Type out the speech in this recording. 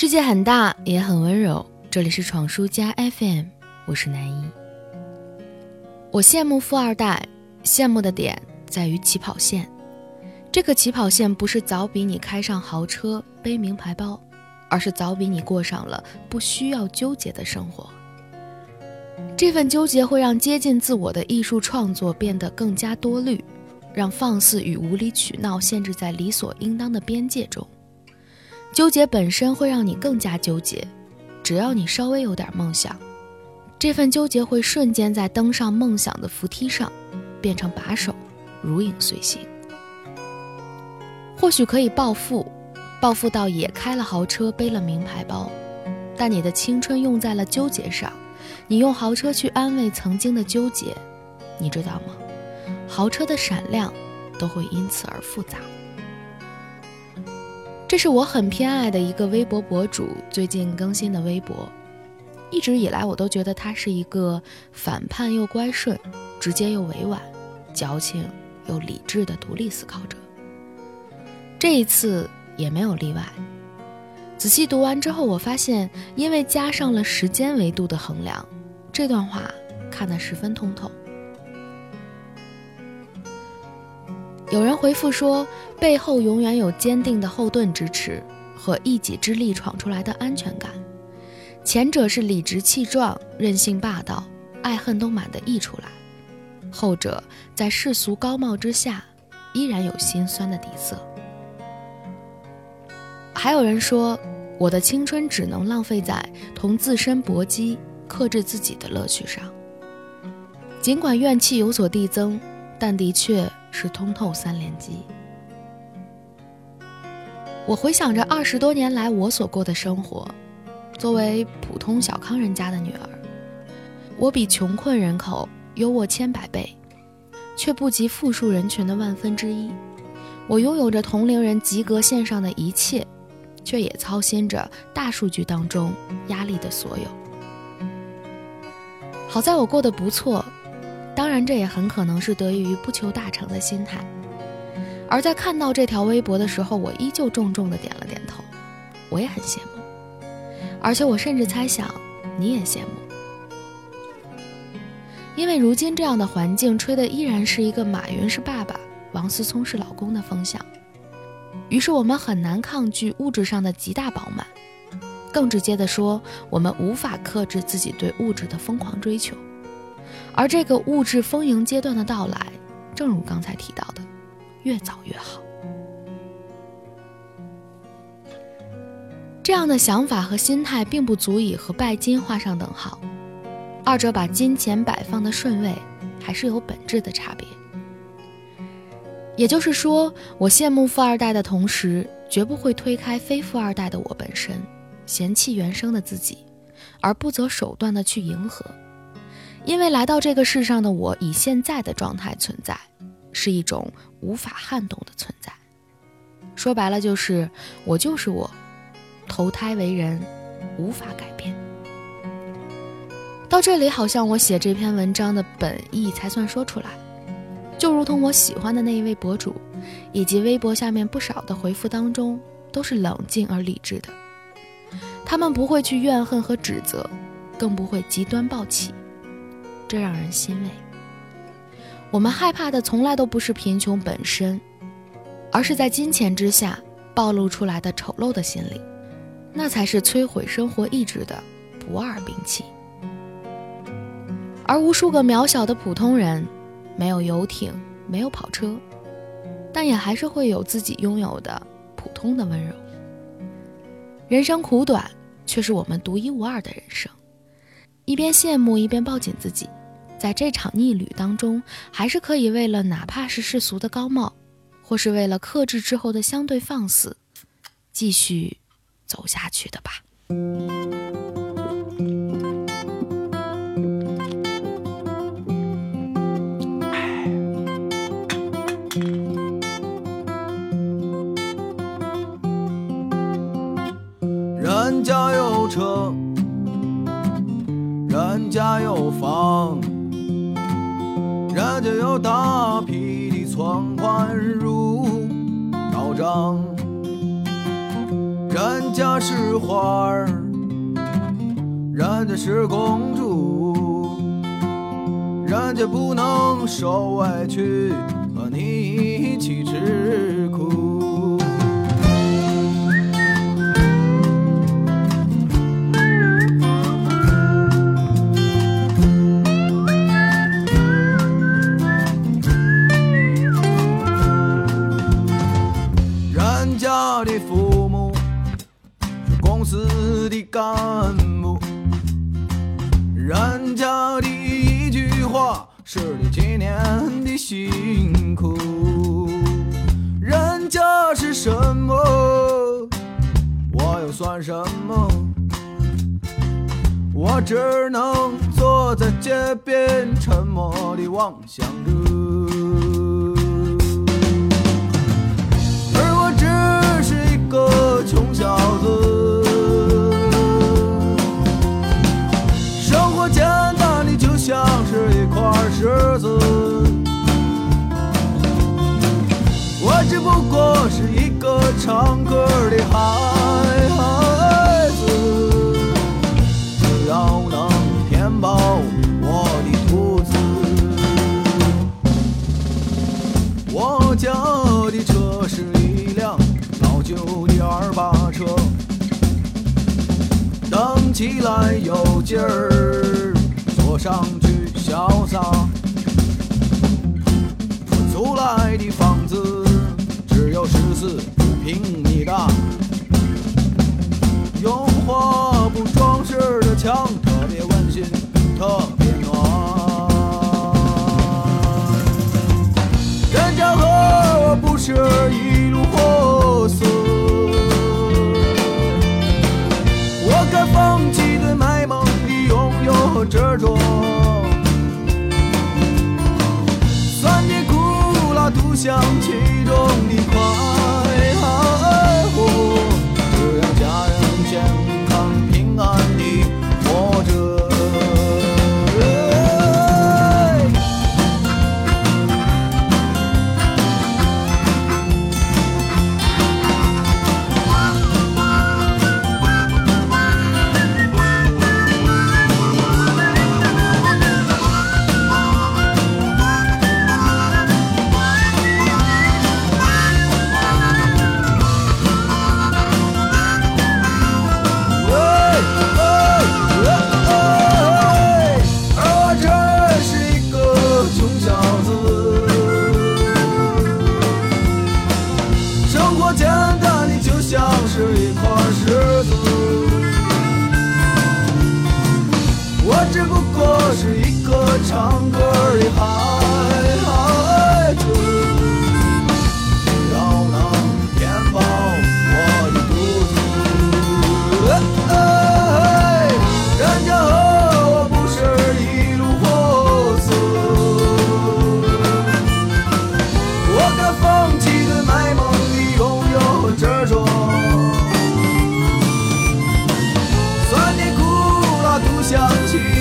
世界很大，也很温柔。这里是闯书家 FM，我是南一。我羡慕富二代，羡慕的点在于起跑线。这个起跑线不是早比你开上豪车、背名牌包，而是早比你过上了不需要纠结的生活。这份纠结会让接近自我的艺术创作变得更加多虑，让放肆与无理取闹限制在理所应当的边界中。纠结本身会让你更加纠结。只要你稍微有点梦想，这份纠结会瞬间在登上梦想的扶梯上变成把手，如影随形。或许可以暴富，暴富到也开了豪车，背了名牌包，但你的青春用在了纠结上，你用豪车去安慰曾经的纠结，你知道吗？豪车的闪亮都会因此而复杂。这是我很偏爱的一个微博博主最近更新的微博，一直以来我都觉得他是一个反叛又乖顺、直接又委婉、矫情又理智的独立思考者。这一次也没有例外。仔细读完之后，我发现因为加上了时间维度的衡量，这段话看得十分通透。有人回复说，背后永远有坚定的后盾支持和一己之力闯出来的安全感。前者是理直气壮、任性霸道、爱恨都满的溢出来；后者在世俗高帽之下，依然有心酸的底色。还有人说，我的青春只能浪费在同自身搏击、克制自己的乐趣上。尽管怨气有所递增，但的确。是通透三连击。我回想着二十多年来我所过的生活，作为普通小康人家的女儿，我比穷困人口优渥千百倍，却不及富庶人群的万分之一。我拥有着同龄人及格线上的一切，却也操心着大数据当中压力的所有。好在我过得不错。当然，这也很可能是得益于不求大成的心态。而在看到这条微博的时候，我依旧重重的点了点头。我也很羡慕，而且我甚至猜想你也羡慕，因为如今这样的环境吹的依然是一个马云是爸爸，王思聪是老公的风向。于是我们很难抗拒物质上的极大饱满，更直接的说，我们无法克制自己对物质的疯狂追求。而这个物质丰盈阶段的到来，正如刚才提到的，越早越好。这样的想法和心态并不足以和拜金画上等号，二者把金钱摆放的顺位还是有本质的差别。也就是说，我羡慕富二代的同时，绝不会推开非富二代的我本身，嫌弃原生的自己，而不择手段的去迎合。因为来到这个世上的我，以现在的状态存在，是一种无法撼动的存在。说白了，就是我就是我，投胎为人，无法改变。到这里，好像我写这篇文章的本意才算说出来。就如同我喜欢的那一位博主，以及微博下面不少的回复当中，都是冷静而理智的。他们不会去怨恨和指责，更不会极端暴起。这让人欣慰。我们害怕的从来都不是贫穷本身，而是在金钱之下暴露出来的丑陋的心理，那才是摧毁生活意志的不二兵器。而无数个渺小的普通人，没有游艇，没有跑车，但也还是会有自己拥有的普通的温柔。人生苦短，却是我们独一无二的人生。一边羡慕，一边抱紧自己。在这场逆旅当中，还是可以为了哪怕是世俗的高帽，或是为了克制之后的相对放肆，继续走下去的吧。人家有车，人家有房。人家有大批的存款入到账，人。家是花儿，人家是公主，人家不能受委屈，和你一起吃苦。家的父母是公司的干部，人家的一句话是你几年的辛苦，人家是什么，我又算什么？我只能坐在街边，沉默地望向着。个穷小子，生活简单的就像是一块石子，我只不过是一个唱歌的孩有劲儿，坐上去潇洒。酸甜苦辣独享尽